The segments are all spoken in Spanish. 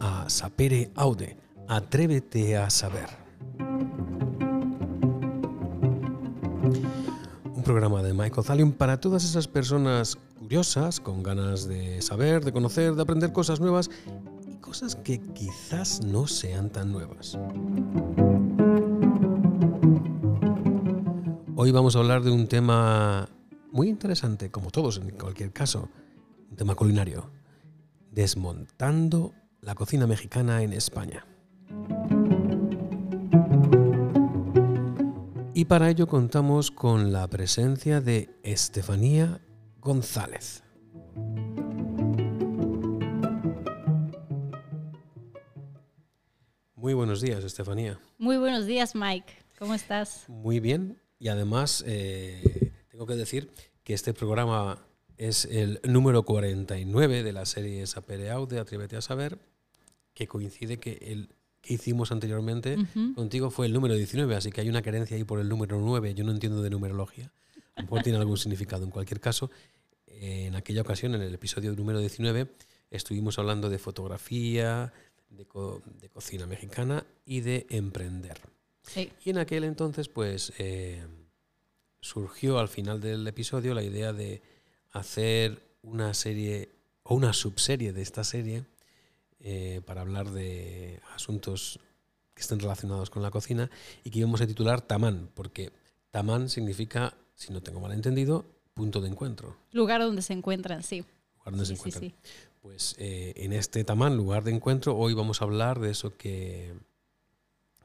A Sapere Aude, Atrévete a Saber. Un programa de Michael Thalion para todas esas personas curiosas, con ganas de saber, de conocer, de aprender cosas nuevas y cosas que quizás no sean tan nuevas. Hoy vamos a hablar de un tema muy interesante, como todos en cualquier caso, un tema culinario Desmontando la cocina mexicana en España. Y para ello contamos con la presencia de Estefanía González. Muy buenos días, Estefanía. Muy buenos días, Mike. ¿Cómo estás? Muy bien. Y además, eh, tengo que decir que este programa es el número 49 de la serie Sapere Aude, Atrévete a Saber, que coincide que el que hicimos anteriormente contigo fue el número 19, así que hay una carencia ahí por el número 9. Yo no entiendo de numerología. A lo mejor tiene algún significado. En cualquier caso, en aquella ocasión, en el episodio número 19, estuvimos hablando de fotografía, de, cocina mexicana y de emprender. Y en aquel entonces, pues, eh, surgió al final del episodio la idea de hacer una serie o una subserie de esta serie eh, para hablar de asuntos que estén relacionados con la cocina y que íbamos a titular Tamán, porque Tamán significa, si no tengo mal entendido, punto de encuentro. Lugar donde se encuentran, sí. Lugar donde se encuentran. Pues eh, en este Tamán, lugar de encuentro, hoy vamos a hablar de eso que,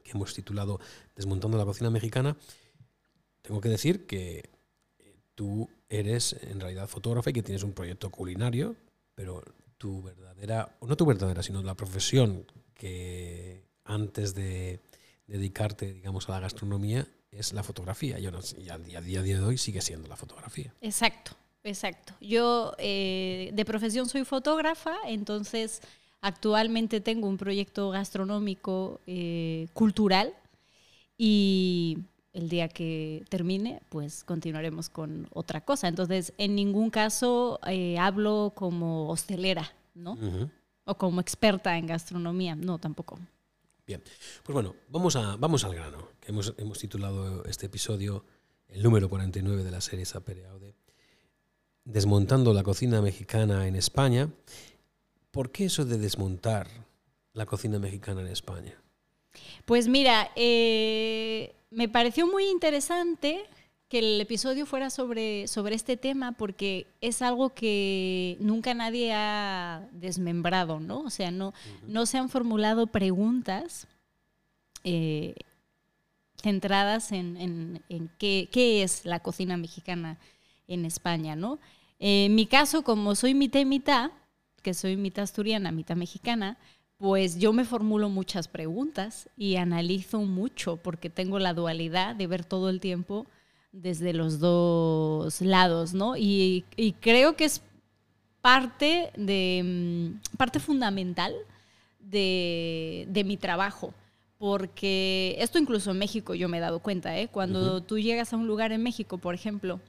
que hemos titulado Desmontando la cocina mexicana. Tengo que decir que tú eres en realidad fotógrafa y que tienes un proyecto culinario, pero tu verdadera, no tu verdadera, sino la profesión que antes de dedicarte, digamos, a la gastronomía es la fotografía. Y, a, día, de hoy sigue siendo la fotografía. Exacto, exacto. Yo eh, de profesión soy fotógrafa, entonces actualmente tengo un proyecto gastronómico eh, cultural y el día que termine, pues continuaremos con otra cosa. Entonces, en ningún caso eh, hablo como hostelera, ¿no? O como experta en gastronomía, no, tampoco. Bien, pues bueno, vamos, a, vamos al grano, que hemos, titulado este episodio, el número 49 de la serie Sapere Aude, Desmontando la cocina mexicana en España. ¿Por qué eso de desmontar la cocina mexicana en España? Pues mira, eh, me pareció muy interesante que el episodio fuera sobre, sobre este tema porque es algo que nunca nadie ha desmembrado, ¿no? O sea, no, no se han formulado preguntas eh, centradas en, qué, es la cocina mexicana en España, ¿no? En mi caso, como soy mitad y mitad, que soy mitad asturiana, mitad mexicana, pues yo me formulo muchas preguntas y analizo mucho porque tengo la dualidad de ver todo el tiempo desde los dos lados, ¿no? Y, creo que es parte de mm, parte fundamental de, mi trabajo. Porque esto incluso en México yo me he dado cuenta, ¿eh? Cuando tú llegas a un lugar en México, por ejemplo,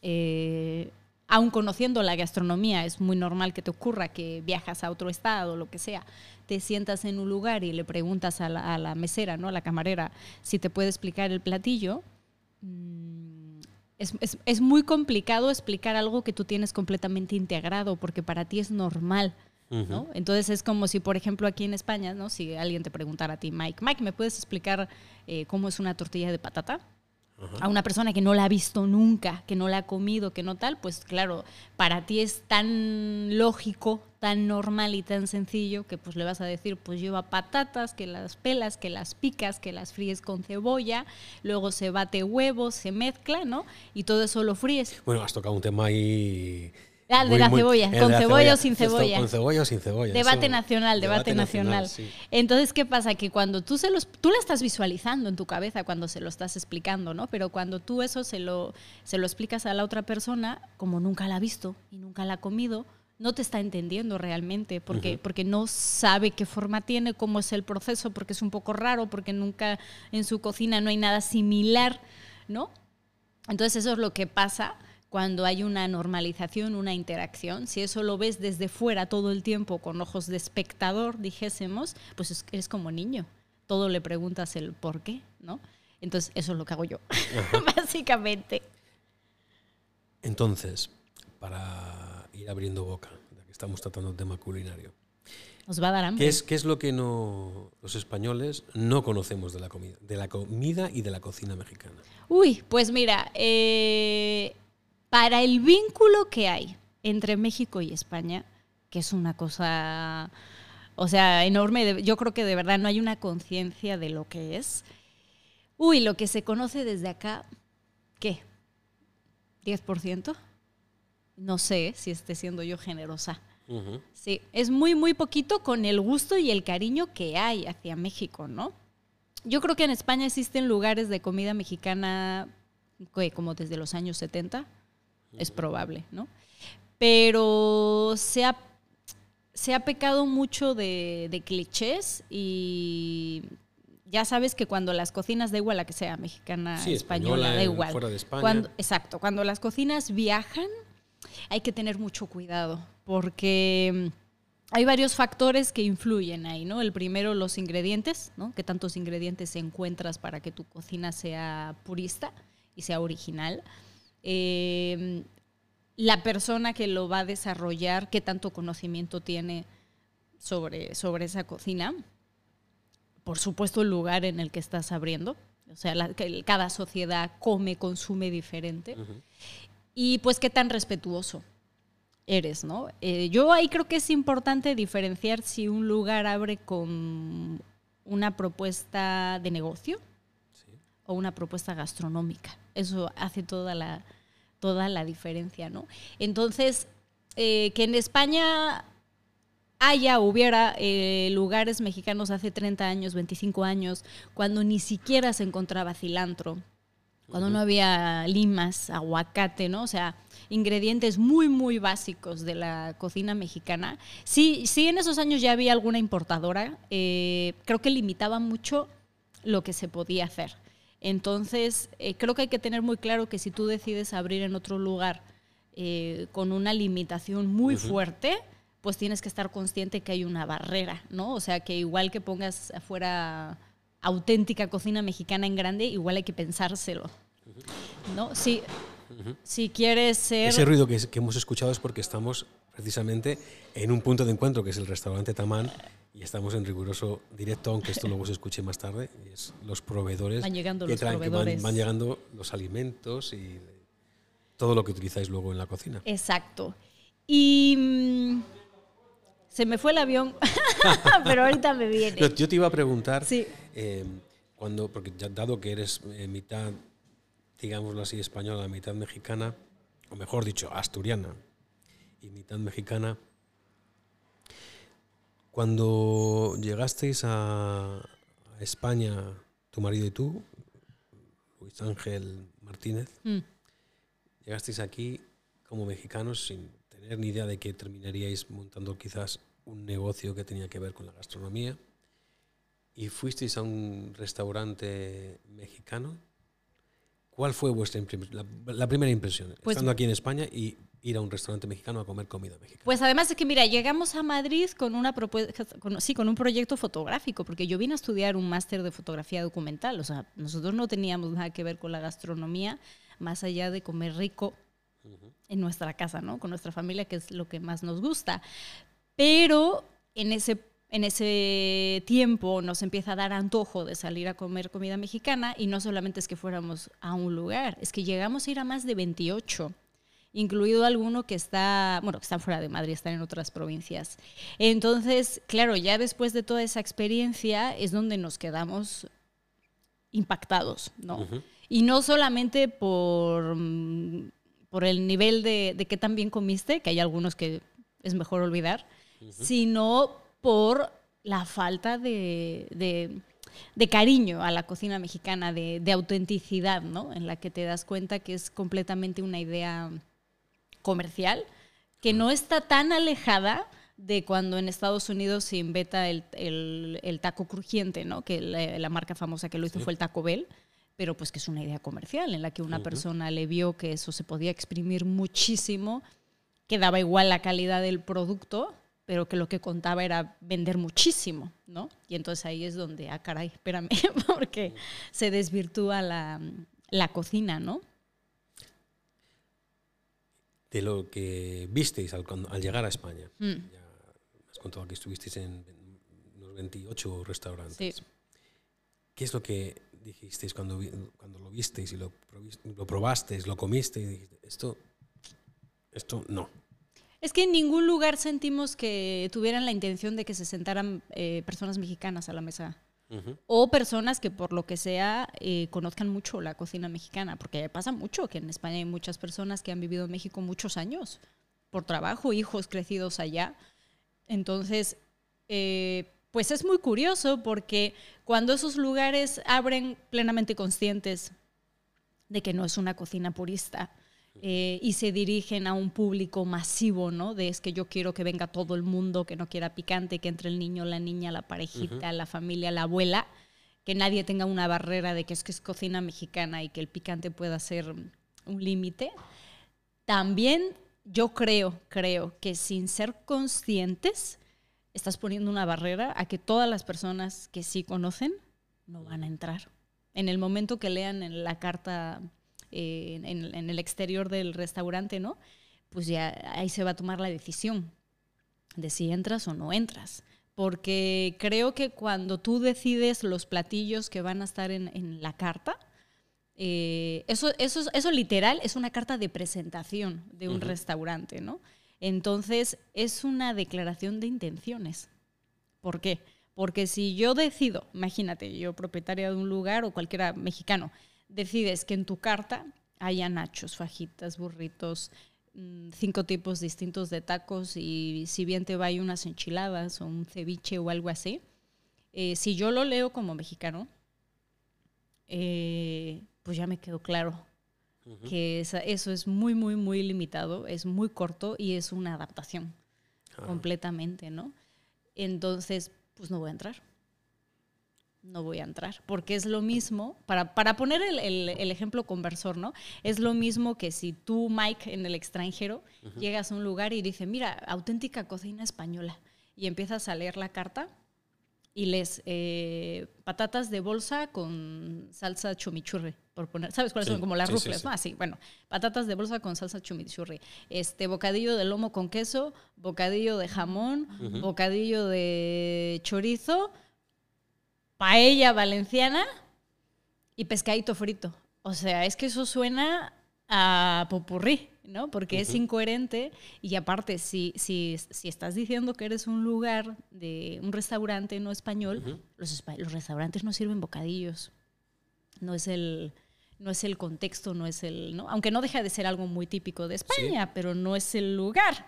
eh, aun conociendo la gastronomía, es muy normal que te ocurra que viajas a otro estado, o lo que sea, te sientas en un lugar y le preguntas a la, mesera, ¿no? a la camarera, si te puede explicar el platillo. Mm, es, muy complicado explicar algo que tú tienes completamente integrado porque para ti es normal. ¿no? Entonces es como si, por ejemplo, aquí en España, ¿no? si alguien te preguntara a ti, Mike, Mike, ¿me puedes explicar eh, cómo es una tortilla de patata? A una persona que no la ha visto nunca, que no la ha comido, que no tal, pues claro, para ti es tan lógico, tan normal y tan sencillo que pues le vas a decir, pues lleva patatas, que las pelas, que las picas, que las fríes con cebolla, luego se bate huevos, se mezcla, ¿no? Y todo eso lo fríes. Bueno, has tocado un tema ahí Ah, de la cebolla, con cebolla, o sin cebolla. Con cebolla o sin cebolla. Debate nacional, debate, nacional. Entonces, ¿qué pasa? Que cuando tú se los, tú la estás visualizando en tu cabeza cuando se lo estás explicando, ¿no? Pero cuando tú eso se lo, se lo explicas a la otra persona, como nunca la ha visto y nunca la ha comido, no te está entendiendo realmente, porque, porque no sabe qué forma tiene, cómo es el proceso, porque es un poco raro, porque nunca en su cocina no hay nada similar, ¿no? Entonces eso es lo que pasa cuando hay una normalización, una interacción. Si eso lo ves desde fuera todo el tiempo con ojos de espectador, dijésemos, pues eres como niño. Todo le preguntas el por qué, ¿no? Entonces, eso es lo que hago yo, básicamente. Entonces, para ir abriendo boca, ya que estamos tratando el tema culinario, nos va a dar hambre. ¿Qué es, qué es lo que no, los españoles no conocemos de la comida? De la comida y de la cocina mexicana. Uy, pues mira, eh, para el vínculo que hay entre México y España, que es una cosa, o sea, enorme, yo creo que de verdad no hay una conciencia de lo que es. Uy, lo que se conoce desde acá, ¿qué? ¿10%? No sé si esté siendo yo generosa. Sí, es muy, muy poquito con el gusto y el cariño que hay hacia México, ¿no? Yo creo que en España existen lugares de comida mexicana como desde los años 70, es probable, ¿no? Pero se ha, se ha pecado mucho de, clichés y ya sabes que cuando las cocinas, da igual la que sea, mexicana, española, da igual. Fuera de España. Cuando, exacto, cuando las cocinas viajan, hay que tener mucho cuidado porque hay varios factores que influyen ahí, ¿no? El primero, los ingredientes, ¿no? ¿Qué tantos ingredientes encuentras para que tu cocina sea purista y sea original? Em, la persona que lo va a desarrollar, qué tanto conocimiento tiene sobre, sobre esa cocina. Por supuesto, el lugar en el que estás abriendo. O sea, cada sociedad come, consume diferente. Y pues qué tan respetuoso eres, ¿no? Eh, yo ahí creo que es importante diferenciar si un lugar abre con una propuesta de negocio o una propuesta gastronómica. Eso hace toda la, toda la diferencia, ¿no? Entonces, eh, que en España haya, hubiera eh, lugares mexicanos hace 30 años, 25 años, cuando ni siquiera se encontraba cilantro, cuando no había limas, aguacate, ¿no? O sea, ingredientes muy, muy básicos de la cocina mexicana. Sí, sí, en esos años ya había alguna importadora. Eh, creo que limitaba mucho lo que se podía hacer. Entonces, eh, creo que hay que tener muy claro que si tú decides abrir en otro lugar eh, con una limitación muy fuerte, pues tienes que estar consciente que hay una barrera, ¿no? O sea, que igual que pongas afuera auténtica cocina mexicana en grande, igual hay que pensárselo. ¿No? Sí, si quieres ser... Ese ruido que, hemos escuchado es porque estamos precisamente en un punto de encuentro que es el restaurante Tamán y estamos en riguroso directo, aunque esto luego se escuche más tarde, y es los proveedores van llegando que los proveedores. van, llegando los alimentos y todo lo que utilizáis luego en la cocina. Exacto. Y mm, se me fue el avión, pero ahorita me viene. Yo te iba a preguntar, eh, cuando, porque ya, dado que eres eh, mitad digámoslo así, española, mitad mexicana, o mejor dicho, asturiana y mitad mexicana. Cuando llegasteis a, España, tu marido y tú, Luis Ángel Martínez, mm. llegasteis aquí como mexicanos sin tener ni idea de que terminaríais montando quizás un negocio que tenía que ver con la gastronomía y fuisteis a un restaurante mexicano ¿Cuál fue vuestra la, primera impresión, pues estando aquí en España y ir a un restaurante mexicano a comer comida mexicana? Pues además es que, mira, llegamos a Madrid con una propuesta, sí, con un proyecto fotográfico, porque yo vine a estudiar un máster de fotografía documental. O sea, nosotros no teníamos nada que ver con la gastronomía, más allá de comer rico en nuestra casa, ¿no? Con nuestra familia, que es lo que más nos gusta. Pero en ese en ese tiempo nos empieza a dar antojo de salir a comer comida mexicana y no solamente es que fuéramos a un lugar, es que llegamos a ir a más de 28, incluido alguno que está, bueno, que están fuera de Madrid, están en otras provincias. Entonces, claro, ya después de toda esa experiencia es donde nos quedamos impactados, ¿no? Y no solamente por, mm, por el nivel de, de qué tan bien comiste, que hay algunos que es mejor olvidar, sino por la falta de, cariño a la cocina mexicana, de, autenticidad, ¿no? En la que te das cuenta que es completamente una idea comercial, que no está tan alejada de cuando en Estados Unidos se inventa el, taco crujiente, ¿no? Que la, marca famosa que lo hizo fue el Taco Bell pero pues que es una idea comercial en la que una persona le vio que eso se podía exprimir muchísimo, que daba igual la calidad del producto, pero que lo que contaba era vender muchísimo, ¿no? Y entonces ahí es donde, ah, caray, espérame, porque se desvirtúa la, la cocina, ¿no? De lo que visteis al, al llegar a España. Mm. Ya has contado que estuvisteis en unos 28 restaurantes. Sí. ¿Qué es lo que dijisteis cuando, cuando lo visteis y lo, lo probasteis, lo comisteis? Y dijiste, esto, esto no. Es que en ningún lugar sentimos que tuvieran la intención de que se sentaran eh, personas mexicanas a la mesa. O personas que por lo que sea eh, conozcan mucho la cocina mexicana, porque pasa mucho que en España hay muchas personas que han vivido en México muchos años por trabajo, hijos crecidos allá. Entonces, eh, pues es muy curioso porque cuando esos lugares abren plenamente conscientes de que no es una cocina purista eh, y se dirigen a un público masivo, ¿no? De es que yo quiero que venga todo el mundo, que no quiera picante, que entre el niño, la niña, la parejita, la familia, la abuela, que nadie tenga una barrera de que es que es cocina mexicana y que el picante pueda ser un límite. También yo creo, creo que sin ser conscientes, estás poniendo una barrera a que todas las personas que sí conocen no van a entrar. En el momento que lean en la carta eh, en, en el exterior del restaurante, ¿no? Pues ya ahí se va a tomar la decisión de si entras o no entras. Porque creo que cuando tú decides los platillos que van a estar en, en la carta, eh, eso, eso, es- eso literal es una carta de presentación de un restaurante, ¿no? Entonces, es una declaración de intenciones. ¿Por qué? Porque si yo decido, imagínate, yo propietaria de un lugar o cualquiera mexicano, decides que en tu carta haya nachos, fajitas, burritos, mm, cinco tipos distintos de tacos y si bien te va hay unas enchiladas o un ceviche o algo así, eh, si yo lo leo como mexicano, eh, pues ya me quedó claro que esa- eso es muy, muy, muy limitado, es muy corto y es una adaptación Ah. completamente, ¿no? Entonces, pues no voy a entrar. No voy a entrar, porque es lo mismo, para, para poner el, el- el ejemplo conversor, ¿no? Es lo mismo que si tú, Mike, en el extranjero, llegas a un lugar y dices, mira, auténtica cocina española, y empiezas a leer la carta y lees eh, patatas de bolsa con salsa chumichurri, por poner, ¿sabes cuáles Sí, son? Como las sí, rufles, sí. ¿no? Así, bueno, patatas de bolsa con salsa chumichurri, este, bocadillo de lomo con queso, bocadillo de jamón, bocadillo de chorizo, paella valenciana y pescadito frito. O sea, es que eso suena a popurrí, ¿no? Porque es incoherente y aparte, si, si, si estás diciendo que eres un lugar de un restaurante no español, los, los restaurantes no sirven bocadillos. No es el no es el contexto, no es el, ¿no? aunque no deja de ser algo muy típico de España, pero no es el lugar.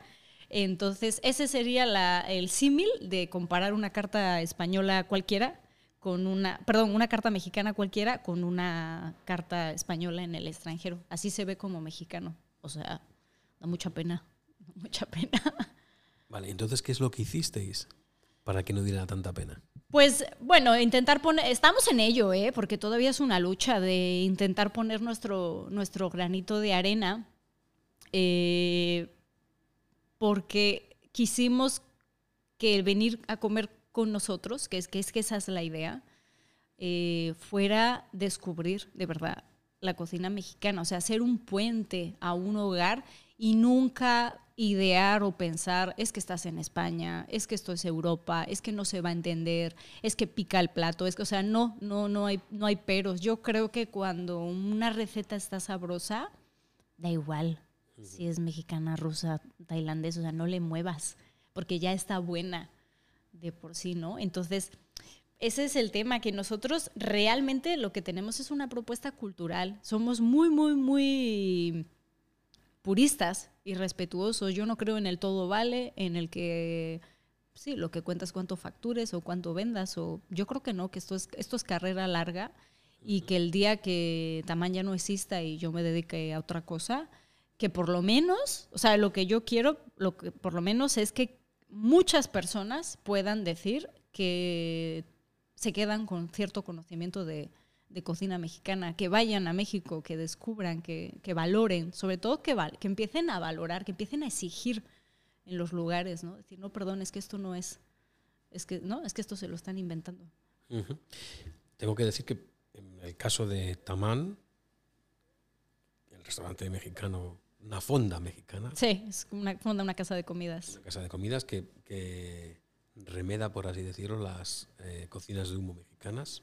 Entonces, ese sería la- el símil de comparar una carta española cualquiera con una, perdón, una carta mexicana cualquiera con una carta española en el extranjero. Así se ve como mexicano. O sea, da mucha pena, da mucha pena. Vale, entonces, ¿qué es lo que hicisteis para que no diera tanta pena? Pues bueno, intentar poner, estamos en ello, ¿eh? porque todavía es una lucha de intentar poner nuestro, nuestro granito de arena, eh, porque quisimos que el venir a comer con nosotros, que es que, es que esa es la idea, eh, fuera descubrir de verdad la cocina mexicana, o sea, hacer un puente a un hogar y nunca idear o pensar, es que estás en España, es que esto es Europa, es que no se va a entender, es que pica el plato, es que, o sea, no, no, no hay, no hay peros. Yo creo que cuando una receta está sabrosa, da igual si es mexicana, rusa, tailandesa, o sea, no le muevas, porque ya está buena de por sí, ¿no? Entonces, ese es el tema, que nosotros realmente lo que tenemos es una propuesta cultural. Somos muy, muy, muy puristas y respetuosos. Yo no creo en el todo vale, en el que sí, lo que cuentas cuánto factures o cuánto vendas o yo creo que no, que esto es esto es carrera larga y que el día que Tamán ya no exista y yo me dedique a otra cosa, que por lo menos, o sea, lo que yo quiero, lo que por lo menos es que muchas personas puedan decir que se quedan con cierto conocimiento de, cocina mexicana, que vayan a México, que descubran, que, valoren, sobre todo que, que empiecen a valorar, que empiecen a exigir en los lugares, ¿no? Decir, no, perdón, es que esto no es, es que, no, es que esto se lo están inventando. Tengo que decir que en el caso de Tamán, el restaurante mexicano, una fonda mexicana. Sí, es una fonda, una casa de comidas. Una casa de comidas que, remeda, por así decirlo, las eh, cocinas de humo mexicanas,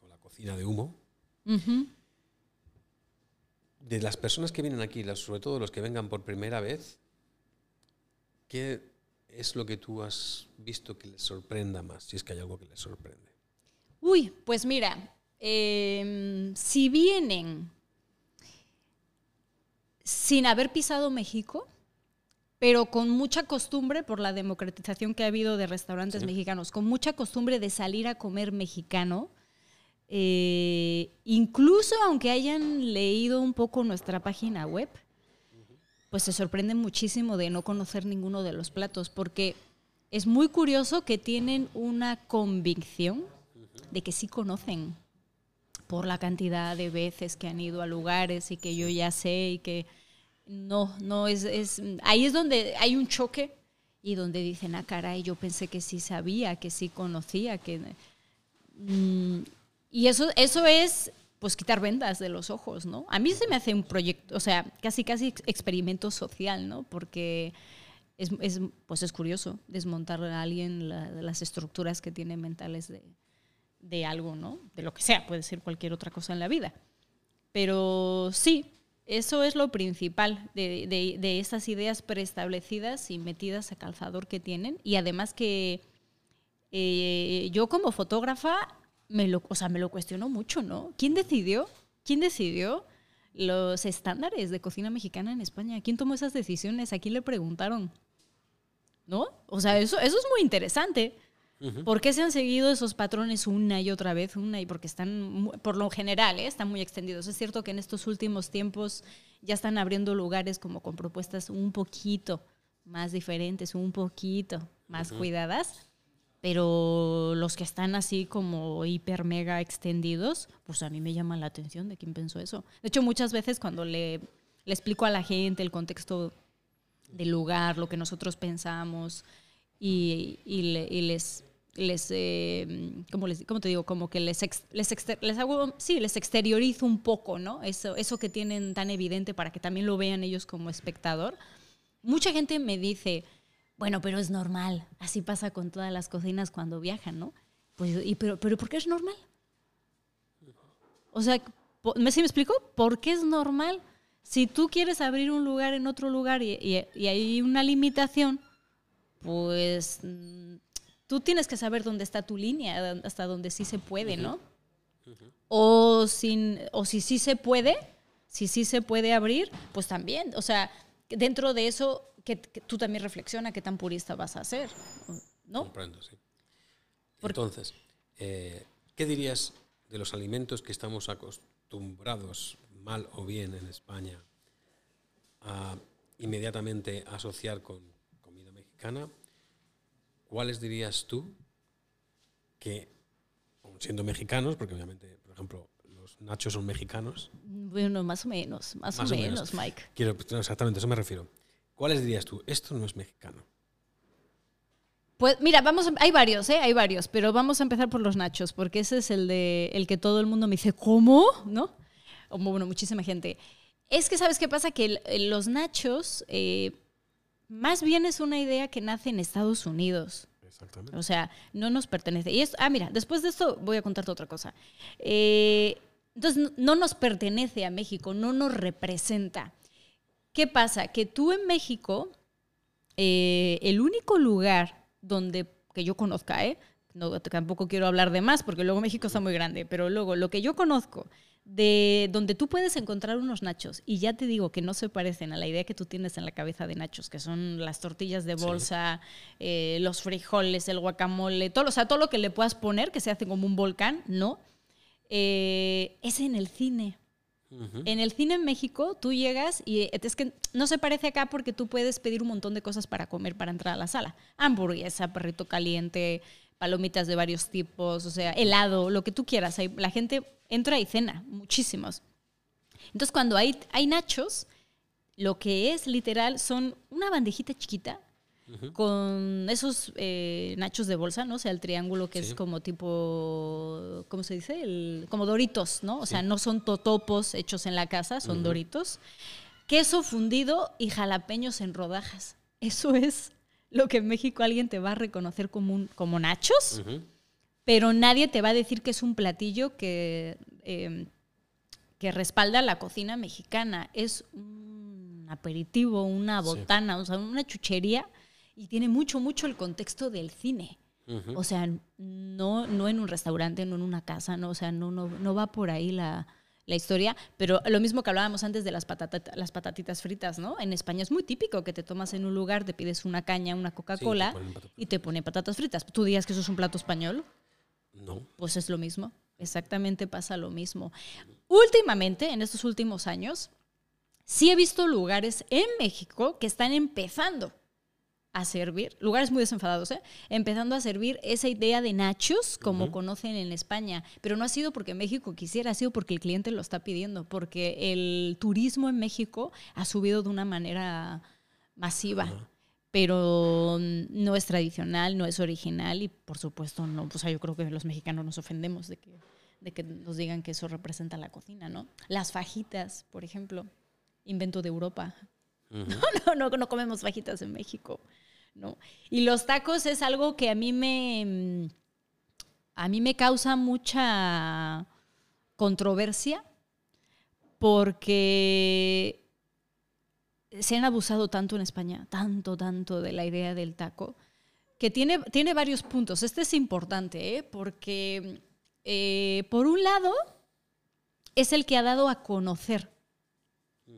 o la cocina de humo. De las personas que vienen aquí, sobre todo los que vengan por primera vez, ¿qué es lo que tú has visto que les sorprenda más, si es que hay algo que les sorprende? Uy, pues mira, em, si vienen sin haber pisado México, pero con mucha costumbre por la democratización que ha habido de restaurantes mexicanos, con mucha costumbre de salir a comer mexicano, eh, incluso aunque hayan leído un poco nuestra página web, pues se sorprenden muchísimo de no conocer ninguno de los platos, porque es muy curioso que tienen una convicción de que sí conocen por la cantidad de veces que han ido a lugares y que yo ya sé y que no, no es, es ahí es donde hay un choque y donde dicen, ah, caray, yo pensé que sí sabía, que sí conocía, que... Mm, y eso, eso es pues quitar vendas de los ojos, ¿no? A mí se me hace un proyecto, o sea, casi casi experimento social, ¿no? Porque es, es pues es curioso desmontar a alguien las estructuras que tiene mentales de, de, algo, ¿no? De lo que sea, puede ser cualquier otra cosa en la vida. Pero sí, eso es lo principal de, de, de esas ideas preestablecidas y metidas a calzador que tienen. Y además que eh, yo como fotógrafa me lo, o sea, me lo cuestiono mucho, ¿no? ¿Quién decidió? ¿Quién decidió los estándares de cocina mexicana en España? ¿Quién tomó esas decisiones? ¿A quién le preguntaron? ¿No? O sea, eso, eso es muy interesante. ¿Por qué se han seguido esos patrones una y otra vez? Una y porque están, por lo general, ¿eh? están muy extendidos. Es cierto que en estos últimos tiempos ya están abriendo lugares como con propuestas un poquito más diferentes, un poquito más cuidadas pero los que están así como hiper mega extendidos, pues a mí me llama la atención de quién pensó eso. De hecho, muchas veces cuando le, le explico a la gente el contexto del lugar, lo que nosotros pensamos, y, y, les, les, eh, ¿cómo les, ¿cómo te digo? Como que les, les, les, hago, sí, les exteriorizo un poco, ¿no? Eso, eso que tienen tan evidente para que también lo vean ellos como espectador. Mucha gente me dice, bueno, pero es normal. Así pasa con todas las cocinas cuando viajan, ¿no? Pues, y, pero, pero ¿por qué es normal? O sea, ¿me, ¿sí me explico? ¿Por qué es normal? Si tú quieres abrir un lugar en otro lugar y, y, hay una limitación, pues mm, tú tienes que saber dónde está tu línea, hasta donde sí se puede, ¿no? O, sin, o si sí se puede, si sí se puede abrir, pues también. O sea, dentro de eso que, tú también reflexiona qué tan purista vas a ser, ¿no? Comprendo, sí. Entonces, eh, ¿qué dirías de los alimentos que estamos acostumbrados, mal o bien en España, a inmediatamente asociar con comida mexicana? ¿Cuáles dirías tú que, siendo mexicanos, porque obviamente, por ejemplo, los nachos son mexicanos? Bueno, más o menos, más, o, menos, Mike. Quiero, exactamente, a eso me refiero. ¿Cuáles dirías tú? Esto no es mexicano. Pues mira, vamos, hay varios, ¿eh? Hay varios, pero vamos a empezar por los nachos, porque ese es el de el que todo el mundo me dice, ¿cómo? ¿No? O, bueno, muchísima gente. Es que, ¿sabes qué pasa? Que los nachos, eh, más bien es una idea que nace en Estados Unidos. Exactamente. O sea, no nos pertenece. Y es, ah, mira, después de esto voy a contarte otra cosa. Eh, entonces, no nos pertenece a México, no nos representa. ¿Qué pasa? Que tú en México, eh, el único lugar donde, que yo conozca, ¿eh? No, tampoco quiero hablar de más porque luego México está muy grande, pero luego lo que yo conozco de donde tú puedes encontrar unos nachos y ya te digo que no se parecen a la idea que tú tienes en la cabeza de nachos, que son las tortillas de bolsa, eh, los frijoles, el guacamole, todo, o sea, todo lo que le puedas poner que se hace como un volcán, no. Eh, es en el cine. En el cine en México, tú llegas y es que no se parece acá porque tú puedes pedir un montón de cosas para comer para entrar a la sala. Hamburguesa, perrito caliente, palomitas de varios tipos, o sea, helado, lo que tú quieras. La gente entra y cena, muchísimos. Entonces, cuando hay, hay nachos, lo que es literal son una bandejita chiquita con esos eh, nachos de bolsa, ¿no? O sea, el triángulo que es como tipo, ¿cómo se dice? El, como doritos, ¿no? O sea, no son totopos hechos en la casa, son doritos. Queso fundido y jalapeños en rodajas. Eso es lo que en México alguien te va a reconocer como, como nachos, pero nadie te va a decir que es un platillo que, em, que respalda la cocina mexicana. Es un aperitivo, una botana, o sea, una chuchería y tiene mucho, mucho el contexto del cine. O sea, no, no en un restaurante, no en una casa, no, o sea, no, no, no va por ahí la, la historia, pero lo mismo que hablábamos antes de las, las patatitas fritas, ¿no? En España es muy típico que te tomas en un lugar, te pides una caña, una Coca-Cola y te pone patatas fritas. ¿Tú dirías que eso es un plato español? No. Pues es lo mismo, exactamente pasa lo mismo. Últimamente, en estos últimos años, sí he visto lugares en México que están empezando a servir, lugares muy desenfadados, ¿eh? empezando a servir esa idea de nachos como conocen en España. Pero no ha sido porque México quisiera, ha sido porque el cliente lo está pidiendo, porque el turismo en México ha subido de una manera masiva. Pero no es tradicional, no es original y por supuesto no, pues yo creo que los mexicanos nos ofendemos de que, de que nos digan que eso representa la cocina, ¿no? Las fajitas, por ejemplo, invento de Europa. No, no, no, comemos fajitas en México. ¿no? Y los tacos es algo que a mí me, a mí me causa mucha controversia porque se han abusado tanto en España, tanto, tanto de la idea del taco, que tiene, tiene varios puntos. Este es importante, ¿eh? porque eh, por un lado es el que ha dado a conocer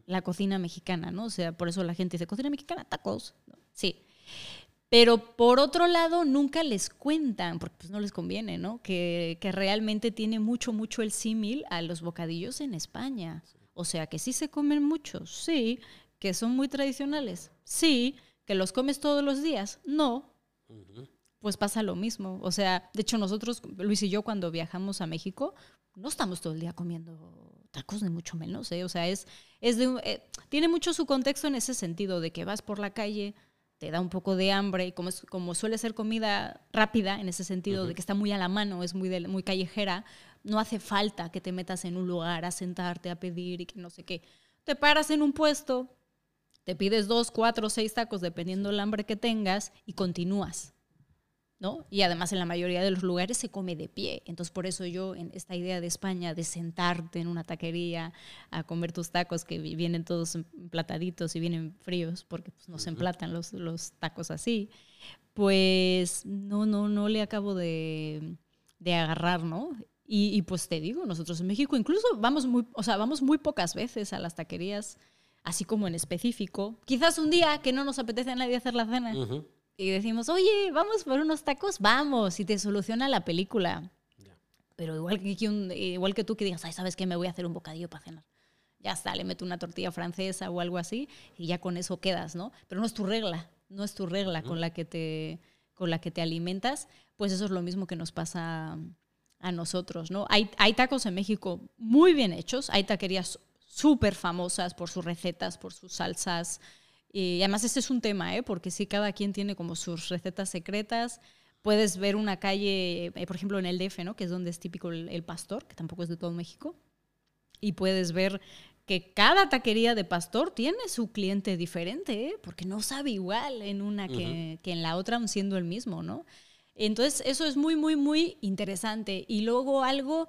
la cocina mexicana, ¿no? O sea, por eso la gente dice, cocina mexicana, tacos. Sí. Pero por otro lado, nunca les cuentan, porque pues no les conviene, ¿no? Que, realmente tiene mucho, mucho el símil a los bocadillos en España. O sea, que sí se comen muchos, sí. Que son muy tradicionales, sí. Que los comes todos los días, no. Pues pasa lo mismo. O sea, de hecho nosotros, Luis y yo, cuando viajamos a México, no estamos todo el día comiendo tacos, ni mucho menos, ¿eh? O sea, es, es de, eh, tiene mucho su contexto en ese sentido, de que vas por la calle, te da un poco de hambre y como, es, como suele ser comida rápida en ese sentido de que está muy a la mano, es muy, muy callejera, no hace falta que te metas en un lugar a sentarte, a pedir y que no sé qué. Te paras en un puesto, te pides dos, cuatro, seis tacos dependiendo del hambre que tengas y continúas. Y además en la mayoría de los lugares se come de pie. Entonces por eso yo en esta idea de España de sentarte en una taquería a comer tus tacos que vienen todos emplataditos y vienen fríos porque pues, no se emplatan los, los tacos así, pues no, no, no le acabo de, de agarrar, ¿no? Y, y, pues te digo, nosotros en México incluso vamos muy, o sea, vamos muy pocas veces a las taquerías, así como en específico. Quizás un día que no nos apetece a nadie hacer la cena y decimos, oye, vamos por unos tacos, vamos, y te soluciona la película. Pero igual que, igual que tú que digas, ay, ¿sabes qué? Me voy a hacer un bocadillo para cenar. Ya está, le meto una tortilla francesa o algo así y ya con eso quedas, ¿no? Pero no es tu regla, no es tu regla con, la que te, con la que te alimentas. Pues eso es lo mismo que nos pasa a nosotros, ¿no? Hay, hay tacos en México muy bien hechos, hay taquerías súper famosas por sus recetas, por sus salsas, y además este es un tema, ¿eh? porque sí, cada quien tiene como sus recetas secretas. Puedes ver una calle, eh, por ejemplo, en el DF, ¿no? que es donde es típico el, pastor, que tampoco es de todo México. Y puedes ver que cada taquería de pastor tiene su cliente diferente, ¿eh? porque no sabe igual en una que, que, en la otra, aun siendo el mismo, ¿no? Entonces, eso es muy, muy, muy interesante. Y luego algo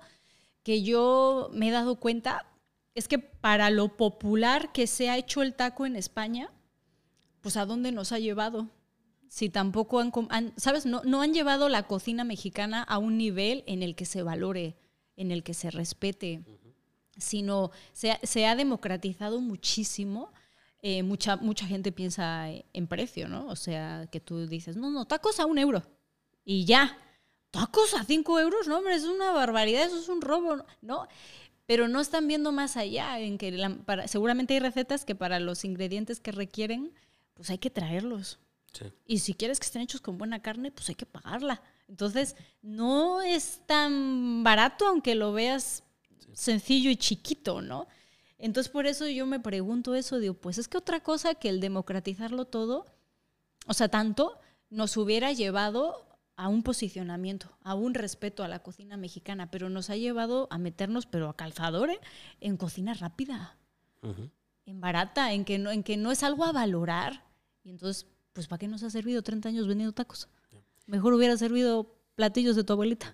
que yo me he dado cuenta es que para lo popular que se ha hecho el taco en España, pues a dónde nos ha llevado. Si tampoco han, ¿sabes? No, no han llevado la cocina mexicana a un nivel en el que se valore, en el que se respete, sino se, ha democratizado muchísimo. Eh, mucha, mucha gente piensa en precio, ¿no? O sea, que tú dices, no, no, tacos a un euro. Y ya, tacos a cinco euros, no, hombre, es una barbaridad, eso es un robo, ¿no? Pero no están viendo más allá, en que seguramente hay recetas que para los ingredientes que requieren pues hay que traerlos. Y si quieres que estén hechos con buena carne, pues hay que pagarla. Entonces, no es tan barato, aunque lo veas sencillo y chiquito, ¿no? Entonces por eso yo me pregunto eso, digo, pues es que otra cosa que el democratizarlo todo, o sea, tanto, nos hubiera llevado a un posicionamiento, a un respeto a la cocina mexicana, pero nos ha llevado a meternos, pero a calzadores, en cocina rápida, en barata, en que, no, en que no es algo a valorar. Y entonces, pues ¿para qué nos ha servido 30 años vendiendo tacos? Mejor hubiera servido platillos de tu abuelita.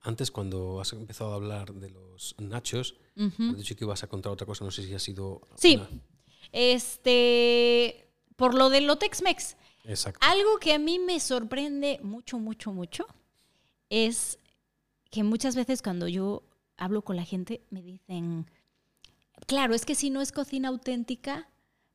Antes, cuando has empezado a hablar de los nachos, has dicho que ibas a contar otra cosa, no sé si ha sido... Sí, este, por lo del Tex-Mex. Exacto. Algo que a mí me sorprende mucho, mucho, mucho es que muchas veces cuando yo hablo con la gente me dicen, claro, es que si no es cocina auténtica,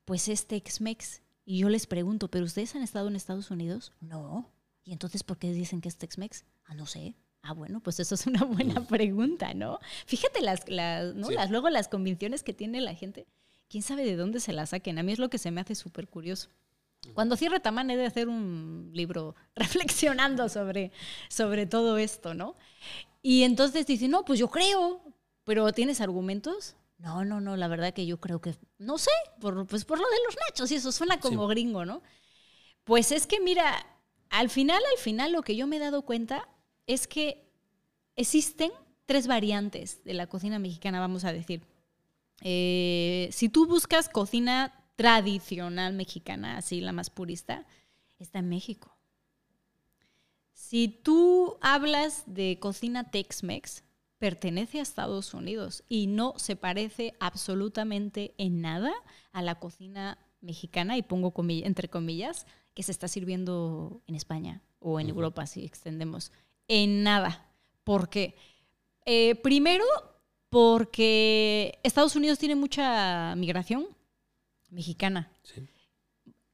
pues es Tex-Mex. Y yo les pregunto, ¿pero ustedes han estado en Estados Unidos? No. ¿Y entonces por qué dicen que es Tex-Mex? Ah, no sé. Ah, bueno, pues eso es una buena pregunta, ¿no? Fíjate las, las, ¿no? las luego las convicciones que tiene la gente. ¿Quién sabe de dónde se las saquen? A mí es lo que se me hace súper curioso. Cuando cierre Tamán he de hacer un libro reflexionando sobre, sobre todo esto, ¿no? Y entonces dice, no, pues yo creo, pero ¿tienes argumentos? No, no, no, la verdad que yo creo que, no sé, por, pues por lo de los nachos y eso suena como gringo, ¿no? Pues es que mira, al final, al final lo que yo me he dado cuenta es que existen tres variantes de la cocina mexicana, vamos a decir. Eh, si tú buscas cocina tradicional mexicana, así la más purista, está en México. Si tú hablas de cocina Tex-Mex, pertenece a Estados Unidos y no se parece absolutamente en nada a la cocina mexicana, y pongo entre comillas, que se está sirviendo en España o en Europa, si extendemos. En nada. ¿Por qué? Eh, primero, porque Estados Unidos tiene mucha migración mexicana.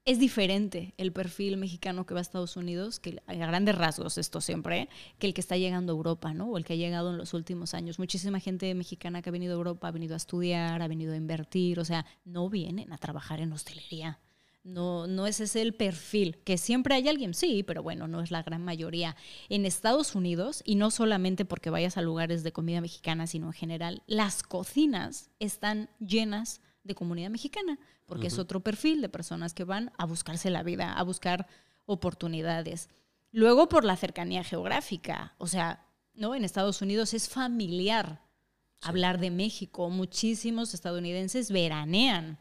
Es diferente el perfil mexicano que va a Estados Unidos, que a grandes rasgos esto siempre, que el que está llegando a Europa, ¿no? O el que ha llegado en los últimos años. Muchísima gente mexicana que ha venido a Europa ha venido a estudiar, ha venido a invertir, o sea, no vienen a trabajar en hostelería. No, no es ese el perfil. Que siempre hay alguien, sí, pero bueno, no es la gran mayoría. En Estados Unidos, y no solamente porque vayas a lugares de comida mexicana, sino en general, las cocinas están llenas comunidad mexicana, porque es otro perfil de personas que van a buscarse la vida, a buscar oportunidades. Luego por la cercanía geográfica, o sea, ¿no? En Estados Unidos es familiar hablar de México. Muchísimos estadounidenses veranean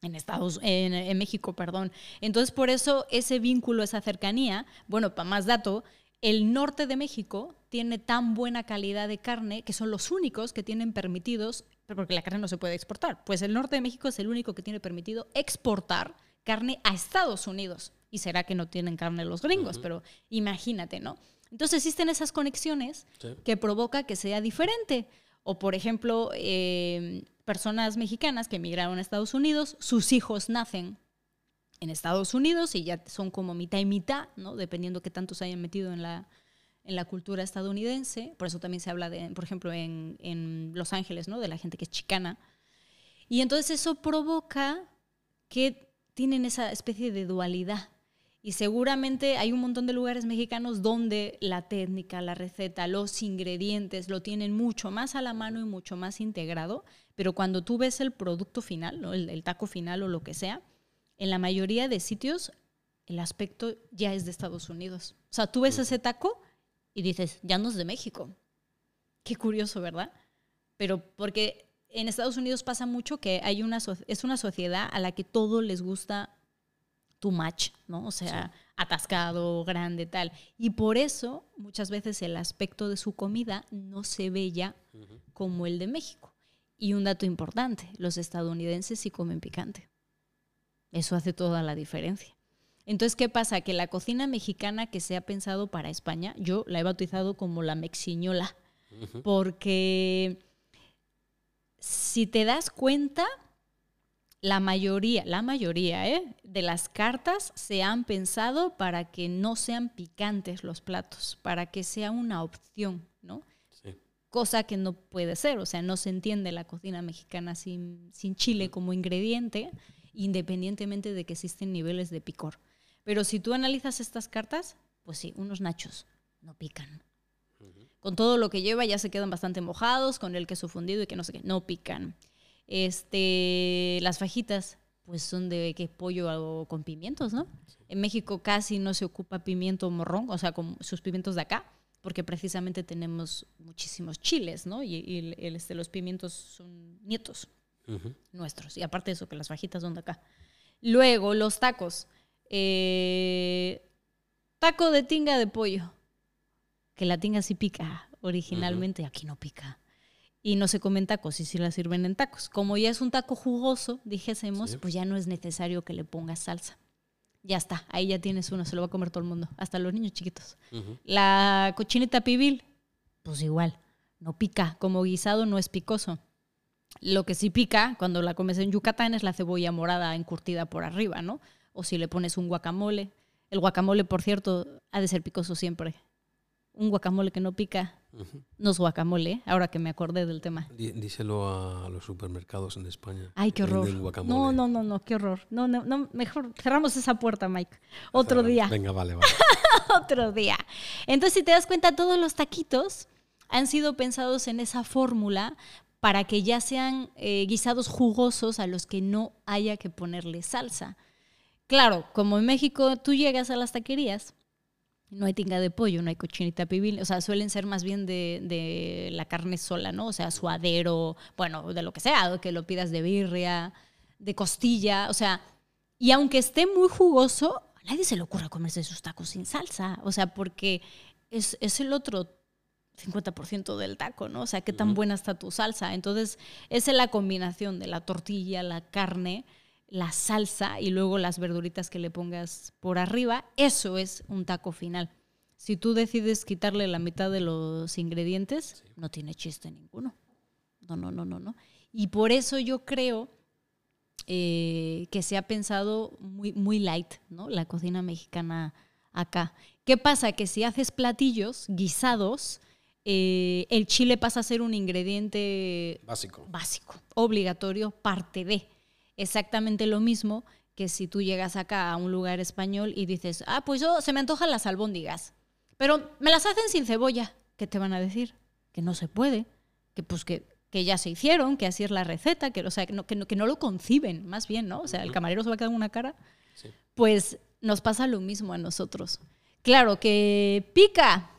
en Estados en, en, México, perdón. Entonces, por eso ese vínculo, esa cercanía, bueno, para más dato, el norte de México tiene tan buena calidad de carne que son los únicos que tienen permitidos porque la carne no se puede exportar. Pues el norte de México es el único que tiene permitido exportar carne a Estados Unidos. Y será que no tienen carne los gringos, pero imagínate, ¿no? Entonces existen esas conexiones que provoca que sea diferente. O, por ejemplo, em, personas mexicanas que emigraron a Estados Unidos, sus hijos nacen en Estados Unidos y ya son como mitad y mitad, ¿no? Dependiendo qué tanto se hayan metido en la, en la cultura estadounidense, por eso también se habla, de, por ejemplo, en, en, Los Ángeles, ¿no? de la gente que es chicana. Y entonces eso provoca que tienen esa especie de dualidad. Y seguramente hay un montón de lugares mexicanos donde la técnica, la receta, los ingredientes lo tienen mucho más a la mano y mucho más integrado, pero cuando tú ves el producto final, ¿no? el, el taco final o lo que sea, en la mayoría de sitios el aspecto ya es de Estados Unidos. O sea, tú ves ese taco y dices, ya no es de México. Qué curioso, ¿verdad? Pero porque en Estados Unidos pasa mucho que hay una es una sociedad a la que todo les gusta too much, ¿no? O sea, atascado, grande, tal. Y por eso muchas veces el aspecto de su comida no se ve ya como el de México. Y un dato importante, los estadounidenses sí comen picante. Eso hace toda la diferencia. Entonces, ¿qué pasa? Que la cocina mexicana que se ha pensado para España, yo la he bautizado como la mexiñola, porque si te das cuenta, la mayoría, la mayoría ¿eh? de las cartas se han pensado para que no sean picantes los platos, para que sea una opción, ¿no? Cosa que no puede ser, o sea, no se entiende la cocina mexicana sin, sin chile como ingrediente, independientemente de que existen niveles de picor. Pero si tú analizas estas cartas, pues sí, unos nachos no pican. Con todo lo que lleva ya se quedan bastante mojados, con el queso fundido y que no sé qué, no pican. Este, las fajitas, pues son de que pollo con pimientos, ¿no? En México casi no se ocupa pimiento morrón, o sea, con sus pimientos de acá, porque precisamente tenemos muchísimos chiles, ¿no? Y, este, los pimientos son nietos nuestros. Y aparte de eso, que las fajitas son de acá. Luego, los tacos. Eh, taco de tinga de pollo. Que la tinga sí pica originalmente, aquí no pica y no se comen tacos y si la sirven en tacos. Como ya es un taco jugoso, dijésemos, pues ya no es necesario que le pongas salsa. Ya está, ahí ya tienes uno, se lo va a comer todo el mundo, hasta los niños chiquitos. La cochinita pibil, pues igual, no pica, como guisado no es picoso. Lo que sí pica cuando la comes en Yucatán es la cebolla morada encurtida por arriba, ¿no? O si le pones un guacamole. El guacamole, por cierto, ha de ser picoso siempre. Un guacamole que no pica no es guacamole, ahora que me acordé del tema. díselo a los supermercados en España. Ay, qué horror. No, no, no, no, qué horror. No, no, no, mejor cerramos esa puerta, Mike. Otro día. Venga, vale, vale. Otro día. Entonces, si te das cuenta, todos los taquitos han sido pensados en esa fórmula para que ya sean eh, guisados jugosos a los que no haya que ponerle salsa. Claro, como en México tú llegas a las taquerías no hay tinga de pollo, no hay cochinita pibil, o sea, suelen ser más bien de, la carne sola, ¿no? O sea, suadero, bueno, de lo que sea, que lo pidas de birria, de costilla, o sea, y aunque esté muy jugoso, a nadie se le ocurra comerse sus tacos sin salsa, o sea, porque es, es el otro 50% del taco, ¿no? O sea, qué tan buena está tu salsa. Entonces, esa es la combinación de la tortilla, la carne, la salsa y luego las verduritas que le pongas por arriba, eso es un taco final. Si tú decides quitarle la mitad de los ingredientes, no tiene chiste ninguno. No, no, no, no, no. Y por eso yo creo eh, que se ha pensado muy, muy light, ¿no? La cocina mexicana acá. ¿Qué pasa? Que si haces platillos guisados, eh, el chile pasa a ser un ingrediente básico. básico, obligatorio, parte de exactamente lo mismo que si tú llegas acá a un lugar español y dices, ah, pues yo se me antojan las albóndigas, pero me las hacen sin cebolla. ¿Qué te van a decir? Que no se puede, que pues que, que ya se hicieron, que así es la receta, que, o sea, que, no, que, no, lo conciben, más bien, ¿no? O sea, el camarero se va a quedar con una cara. Pues nos pasa lo mismo a nosotros. Claro que pica.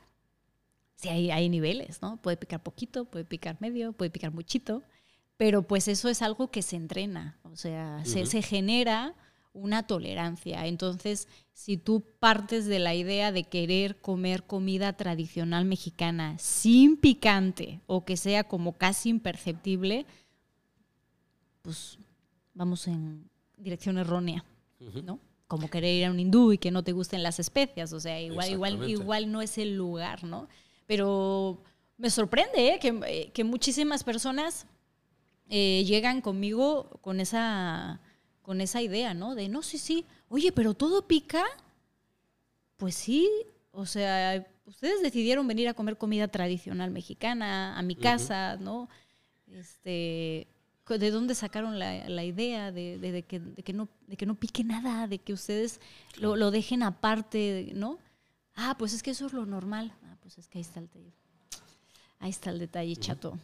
Sí, hay, hay niveles, ¿no? Puede picar poquito, puede picar medio, puede picar muchito pero pues eso es algo que se entrena, o sea, se, genera una tolerancia. Entonces, si tú partes de la idea de querer comer comida tradicional mexicana sin picante o que sea como casi imperceptible, pues vamos en dirección errónea, ¿no? Como querer ir a un hindú y que no te gusten las especias, o sea, igual, igual, igual no es el lugar, ¿no? Pero me sorprende ¿eh? que, eh, que muchísimas personas eh, llegan conmigo con esa, con esa idea, ¿no? De, no, sí, sí, oye, pero todo pica. Pues sí, o sea, ustedes decidieron venir a comer comida tradicional mexicana a mi casa, ¿no? Este, ¿De dónde sacaron la, idea de, que, no, de que no pique nada, de que ustedes lo, dejen aparte, ¿no? Ah, pues es que eso es lo normal. Pues es que ahí está el detalle. Ahí está el detalle, chato.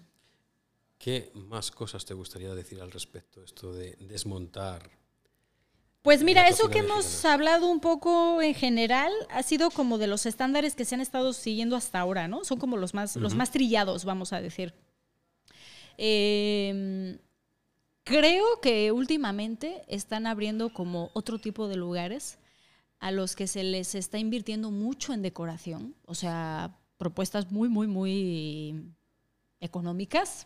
¿Qué más cosas te gustaría decir al respecto, esto de desmontar? Pues mira, eso que hemos hablado un poco en general ha sido como de los estándares que se han estado siguiendo hasta ahora, ¿no? Son como los más, los más trillados, vamos a decir. Em, creo que últimamente están abriendo como otro tipo de lugares a los que se les está invirtiendo mucho en decoración, o sea, propuestas muy, muy, muy económicas,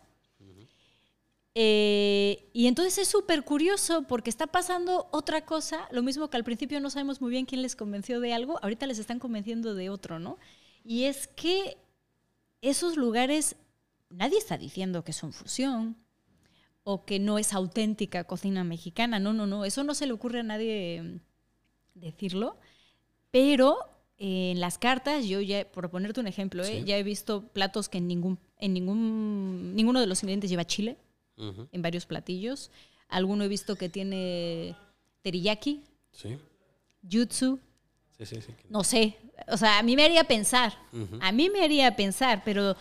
eh, y entonces es súper curioso porque está pasando otra cosa, lo mismo que al principio no sabemos muy bien quién les convenció de algo, ahorita les están convenciendo de otro, ¿no? Y es que esos lugares, nadie está diciendo que son fusión o que no es auténtica cocina mexicana, no, no, no, eso no se le ocurre a nadie decirlo, pero en las cartas, yo ya, por ponerte un ejemplo, ¿eh? ya he visto platos que en ningún, en ningún, ninguno de los ingredientes lleva chile en varios platillos. Alguno he visto que tiene teriyaki, sí. jutsu, Sí, sí, sí. No sé. O sea, a mí me haría pensar. A mí me haría pensar, pero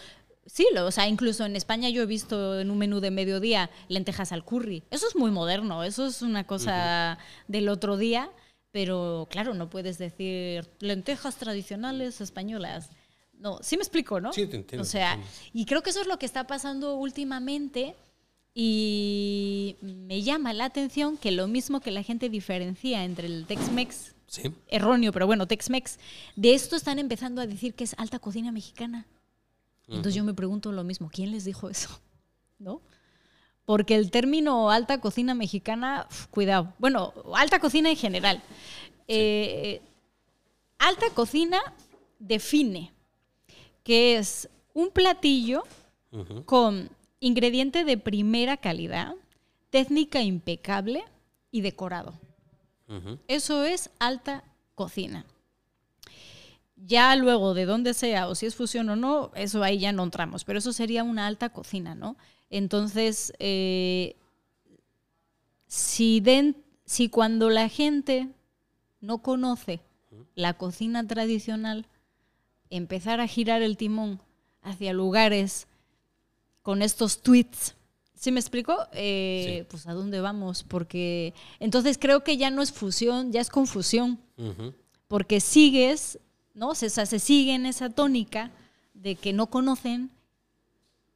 sí, lo, o sea, incluso en España yo he visto en un menú de mediodía lentejas al curry. Eso es muy moderno, eso es una cosa del otro día, pero claro, no puedes decir lentejas tradicionales españolas. No, sí me explico, ¿no? Sí, te entiendo, O sea, y creo que eso es lo que está pasando últimamente y me llama la atención que lo mismo que la gente diferencia entre el Tex-Mex Sí. erróneo, pero bueno, Tex-Mex, de esto están empezando a decir que es alta cocina mexicana. Entonces yo me pregunto lo mismo, ¿quién les dijo eso? ¿No? Porque el término alta cocina mexicana, uf, cuidado, bueno, alta cocina en general. Eh, alta cocina define que es un platillo con ingrediente de primera calidad, técnica impecable y decorado. Eso es alta cocina. Ya luego, de dónde sea o si es fusión o no, eso ahí ya no entramos, pero eso sería una alta cocina, ¿no? Entonces, eh, si, den- si cuando la gente no conoce la cocina tradicional, empezar a girar el timón hacia lugares con estos tweets. ¿Sí me explico? Eh, Sí. Pues a dónde vamos, porque entonces creo que ya no es fusión, ya es confusión, porque sigues, ¿no? O sea, se sigue en esa tónica de que no conocen,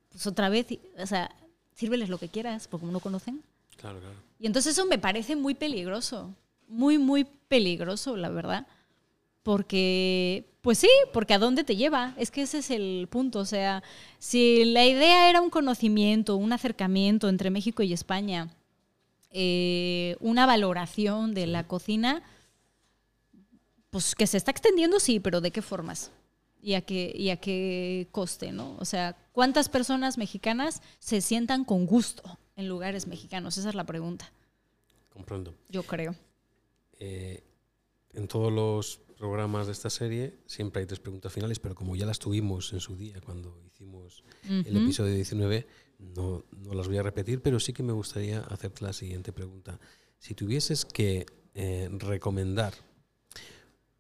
pues otra vez, o sea, sírveles lo que quieras, porque como no conocen. Claro, claro. Y entonces eso me parece muy peligroso, muy, muy peligroso, la verdad. Porque, pues sí, porque a dónde te lleva. Es que ese es el punto. O sea, si la idea era un conocimiento, un acercamiento entre México y España, eh, una valoración de la cocina, pues que se está extendiendo, sí, pero ¿de qué formas? ¿Y a qué, y a qué coste, no? O sea, ¿cuántas personas mexicanas se sientan con gusto en lugares mexicanos? Esa es la pregunta, Comprendo. yo creo. Eh, en todos los programas de esta serie siempre hay tres preguntas finales, pero como ya las tuvimos en su día cuando hicimos el episodio 19, no, no las voy a repetir, pero sí que me gustaría hacerte la siguiente pregunta. Si tuvieses que eh, recomendar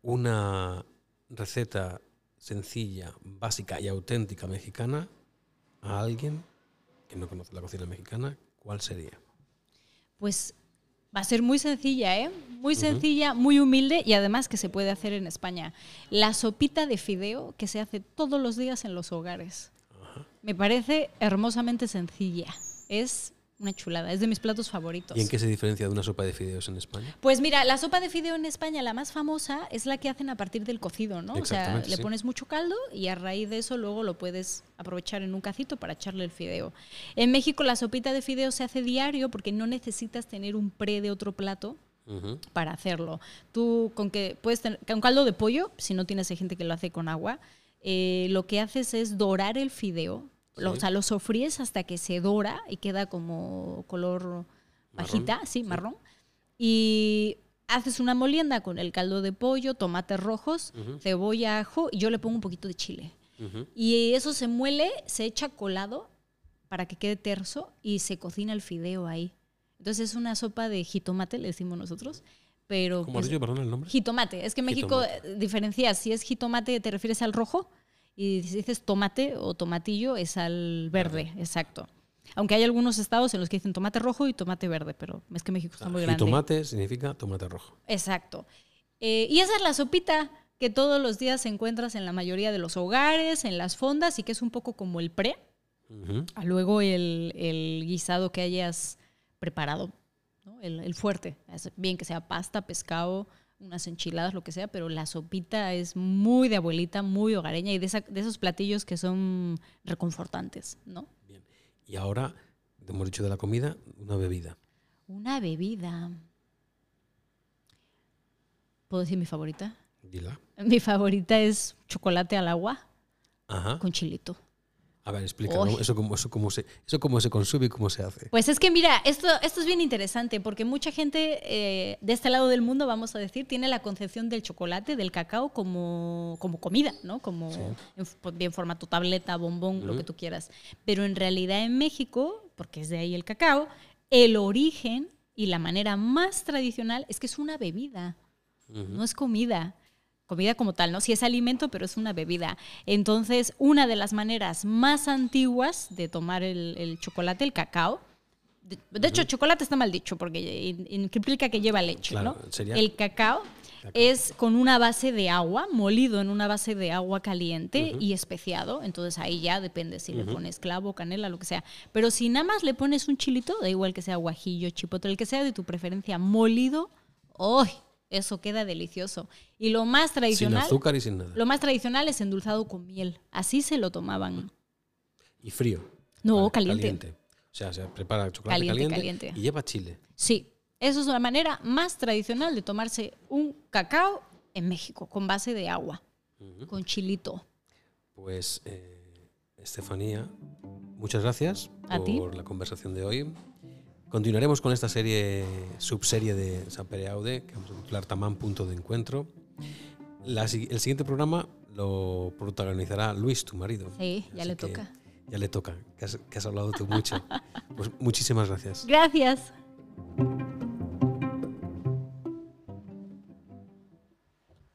una receta sencilla, básica y auténtica mexicana a alguien que no conoce la cocina mexicana, ¿cuál sería? Pues va a ser muy sencilla, ¿eh? Muy sencilla, muy humilde y además que se puede hacer en España. La sopita de fideo que se hace todos los días en los hogares. Me parece hermosamente sencilla. Es una chulada, es de mis platos favoritos. ¿Y en qué se diferencia de una sopa de fideos en España? Pues mira, la sopa de fideo en España, la más famosa, es la que hacen a partir del cocido, ¿no? O sea, le pones mucho caldo y a raíz de eso luego lo puedes aprovechar en un cacito para echarle el fideo. En México la sopita de fideo se hace diario porque no necesitas tener un pre de otro plato para hacerlo. Tú con que puedes tener con caldo de pollo, si no tienes hay gente que lo hace con agua, eh, lo que haces es dorar el fideo, lo- Sí. o sea, lo sofríes hasta que se dora y queda como color bajita, sí, marrón. Y haces una molienda con el caldo de pollo, tomates rojos, cebolla, ajo y yo le pongo un poquito de chile. Y eso se muele, se echa colado para que quede terso y se cocina el fideo ahí. Entonces es una sopa de jitomate, le decimos nosotros, pero ¿Cómo has pues, dicho, perdón, el nombre? jitomate. Es que en México Jitomate. diferencias, si es jitomate te refieres al rojo y si dices tomate o tomatillo es al verde, exacto. Aunque hay algunos estados en los que dicen tomate rojo y tomate verde, pero es que México está muy grande. tomate significa tomate rojo. Exacto. Eh, y esa es la sopita que todos los días encuentras en la mayoría de los hogares, en las fondas y que es un poco como el pre, a luego el, el guisado que hayas preparado, ¿no? el, el fuerte. Es bien que sea pasta, pescado, unas enchiladas, lo que sea, pero la sopita es muy de abuelita, muy hogareña y de, esa- de esos platillos que son reconfortantes, ¿no? Bien. Y ahora, hemos dicho de la comida, una bebida. Una bebida. ¿Puedo decir mi favorita? Dila. Mi favorita es chocolate al agua Ajá. con chilito. A ver, explícalo. Uy. Eso cómo, eso, cómo se, eso cómo se consume y cómo se hace. Pues es que mira, esto, esto es bien interesante porque mucha gente eh, de este lado del mundo, vamos a decir, tiene la concepción del chocolate, del cacao como, como comida, ¿no? Como en, f- bien formato tableta, bombón, lo que tú quieras. Pero en realidad en México, porque es de ahí el cacao, el origen y la manera más tradicional es que es una bebida, Ujú. no es comida. Comida como tal, ¿no? Si es alimento, pero es una bebida. Entonces, una de las maneras más antiguas de tomar el, chocolate, el cacao, de, hecho, chocolate está mal dicho porque implica que lleva leche, ¿no? El cacao, es con una base de agua, molido en una base de agua caliente y especiado. Entonces ahí ya depende si le pones clavo, canela, lo que sea. Pero si nada más le pones un chilito, da igual que sea guajillo, chipotle, el que sea de tu preferencia, molido, ¡ay! Eso queda delicioso. Y lo más tradicional. Sin azúcar y sin nada. Lo más tradicional es endulzado con miel. Así se lo tomaban. ¿Y frío? No, caliente. O sea, se prepara chocolate caliente, caliente, y lleva chile. Sí. Eso es la manera más tradicional de tomarse un cacao en México, con base de agua, con chilito. Pues, eh, Estefanía, muchas gracias por la conversación de hoy. Continuaremos con esta serie, subserie de Sapere Aude, que vamos a titular Tamán Punto de Encuentro. el siguiente programa lo protagonizará Luis, tu marido. Sí, ya le toca. Ya le toca, que has, que has hablado tú mucho. Pues muchísimas gracias. Gracias.